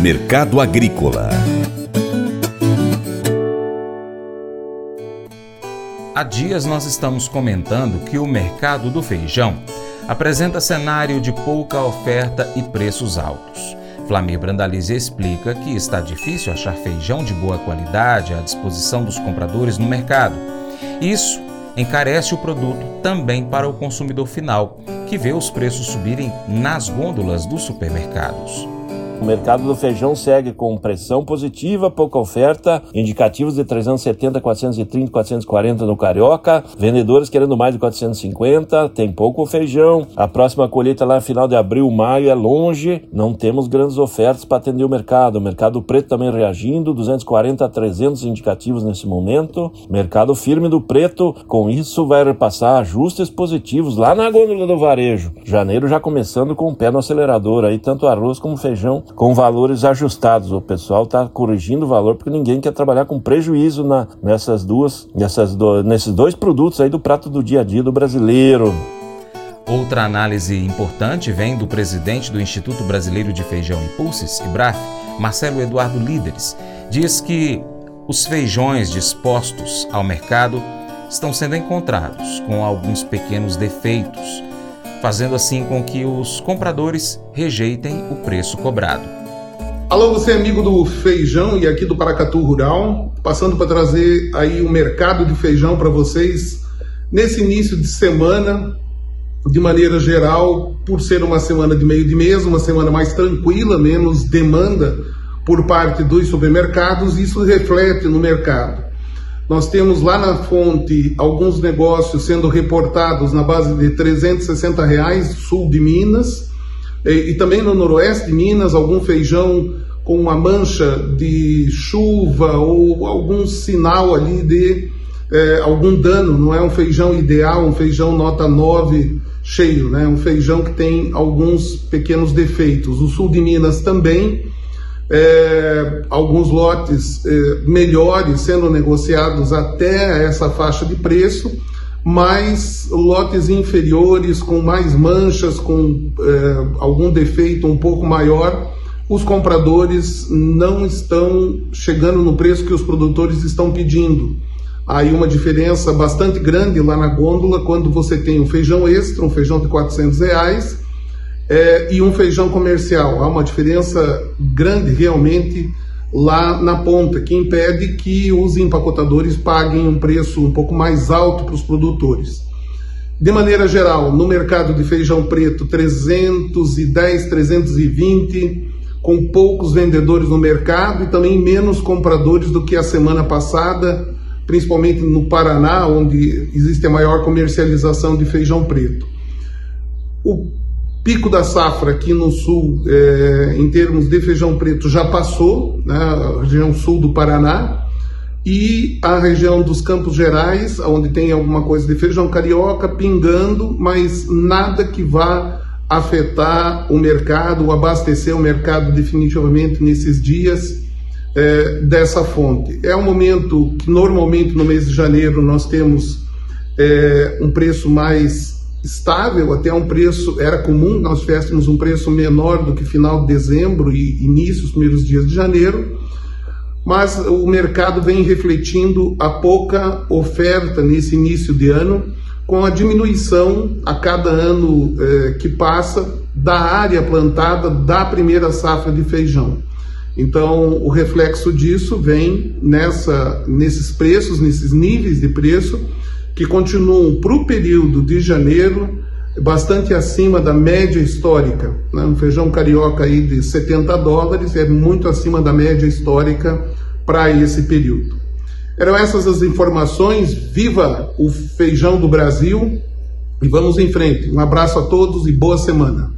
Mercado Agrícola Há dias nós estamos comentando que o mercado do feijão apresenta cenário de pouca oferta e preços altos. Flamir Brandalize explica que está difícil achar feijão de boa qualidade à disposição dos compradores no mercado. Isso encarece o produto também para o consumidor final, que vê os preços subirem nas gôndolas dos supermercados. O mercado do feijão segue com pressão positiva, pouca oferta, indicativos de 370, 430, 440 no Carioca, vendedores querendo mais de 450, tem pouco feijão. A próxima colheita lá final de abril, maio é longe, não temos grandes ofertas para atender o mercado. O mercado preto também reagindo, 240 a 300 indicativos nesse momento. Mercado firme do preto, com isso vai repassar ajustes positivos lá na gôndola do varejo. Janeiro já começando com o pé no acelerador aí, tanto arroz como feijão com valores ajustados. O pessoal está corrigindo o valor porque ninguém quer trabalhar com prejuízo na, nessas duas, nessas do, nesses dois produtos aí do prato do dia a dia do brasileiro. Outra análise importante vem do presidente do Instituto Brasileiro de Feijão e Pulses, IBRAF, Marcelo Eduardo Líderes. Diz que os feijões dispostos ao mercado estão sendo encontrados com alguns pequenos defeitos fazendo assim com que os compradores rejeitem o preço cobrado. Alô, você é amigo do feijão e aqui do Paracatu Rural, passando para trazer aí o mercado de feijão para vocês nesse início de semana, de maneira geral, por ser uma semana de meio de mês, uma semana mais tranquila, menos demanda por parte dos supermercados, isso reflete no mercado. Nós temos lá na fonte alguns negócios sendo reportados na base de 360 reais, sul de Minas, e, e também no noroeste de Minas, algum feijão com uma mancha de chuva ou algum sinal ali de é, algum dano, não é um feijão ideal, um feijão nota 9 cheio, né? um feijão que tem alguns pequenos defeitos. O sul de Minas também, é, alguns lotes é, melhores sendo negociados até essa faixa de preço, mas lotes inferiores com mais manchas, com é, algum defeito um pouco maior, os compradores não estão chegando no preço que os produtores estão pedindo. Aí uma diferença bastante grande lá na gôndola quando você tem um feijão extra, um feijão de 400 reais, é, e um feijão comercial. Há uma diferença grande realmente lá na ponta, que impede que os empacotadores paguem um preço um pouco mais alto para os produtores. De maneira geral, no mercado de feijão preto, 310, 320, com poucos vendedores no mercado e também menos compradores do que a semana passada, principalmente no Paraná, onde existe a maior comercialização de feijão preto. O Pico da safra aqui no sul, é, em termos de feijão preto, já passou, né, região sul do Paraná, e a região dos Campos Gerais, onde tem alguma coisa de feijão carioca pingando, mas nada que vá afetar o mercado, abastecer o mercado definitivamente nesses dias é, dessa fonte. É um momento que normalmente no mês de janeiro nós temos é, um preço mais estável até um preço, era comum nós tivéssemos um preço menor do que final de dezembro e início, os primeiros dias de janeiro, mas o mercado vem refletindo a pouca oferta nesse início de ano, com a diminuição a cada ano eh, que passa da área plantada da primeira safra de feijão. Então, o reflexo disso vem nessa, nesses preços, nesses níveis de preço, que continuam para o período de janeiro bastante acima da média histórica. Né? Um feijão carioca aí de 70 dólares é muito acima da média histórica para esse período. Eram essas as informações. Viva o feijão do Brasil e vamos em frente. Um abraço a todos e boa semana.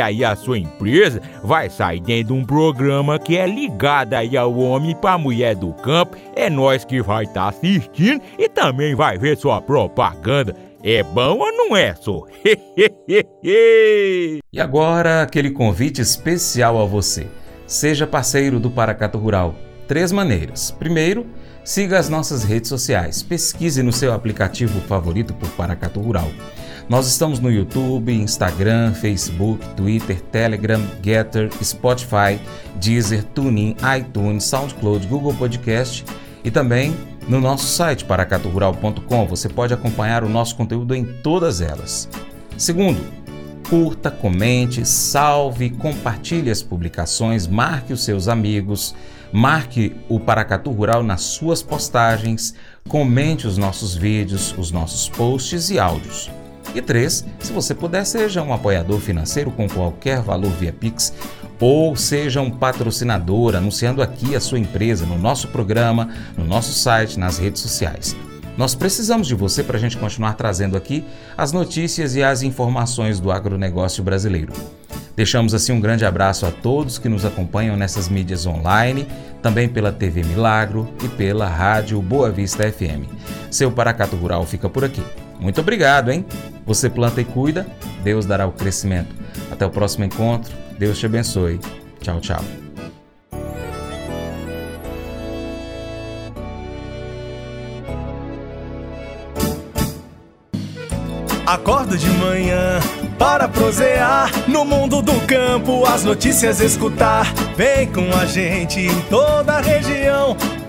aí a sua empresa vai sair dentro de um programa que é ligado aí ao homem para mulher do campo. É nós que vai estar tá assistindo e também vai ver sua propaganda. É bom ou não é, só? e agora aquele convite especial a você. Seja parceiro do Paracato Rural. Três maneiras. Primeiro, siga as nossas redes sociais. Pesquise no seu aplicativo favorito por Paracato Rural. Nós estamos no YouTube, Instagram, Facebook, Twitter, Telegram, Getter, Spotify, Deezer, TuneIn, iTunes, SoundCloud, Google Podcast e também no nosso site paracaturural.com. Você pode acompanhar o nosso conteúdo em todas elas. Segundo, curta, comente, salve, compartilhe as publicações, marque os seus amigos, marque o Paracatu Rural nas suas postagens, comente os nossos vídeos, os nossos posts e áudios. E três, se você puder, seja um apoiador financeiro com qualquer valor via Pix ou seja um patrocinador anunciando aqui a sua empresa no nosso programa, no nosso site, nas redes sociais. Nós precisamos de você para a gente continuar trazendo aqui as notícias e as informações do agronegócio brasileiro. Deixamos assim um grande abraço a todos que nos acompanham nessas mídias online, também pela TV Milagro e pela Rádio Boa Vista FM. Seu Paracato Rural fica por aqui. Muito obrigado, hein? Você planta e cuida, Deus dará o crescimento. Até o próximo encontro. Deus te abençoe. Tchau, tchau. Acordo de manhã para prosear no mundo do campo, as notícias escutar. Vem com a gente em toda a região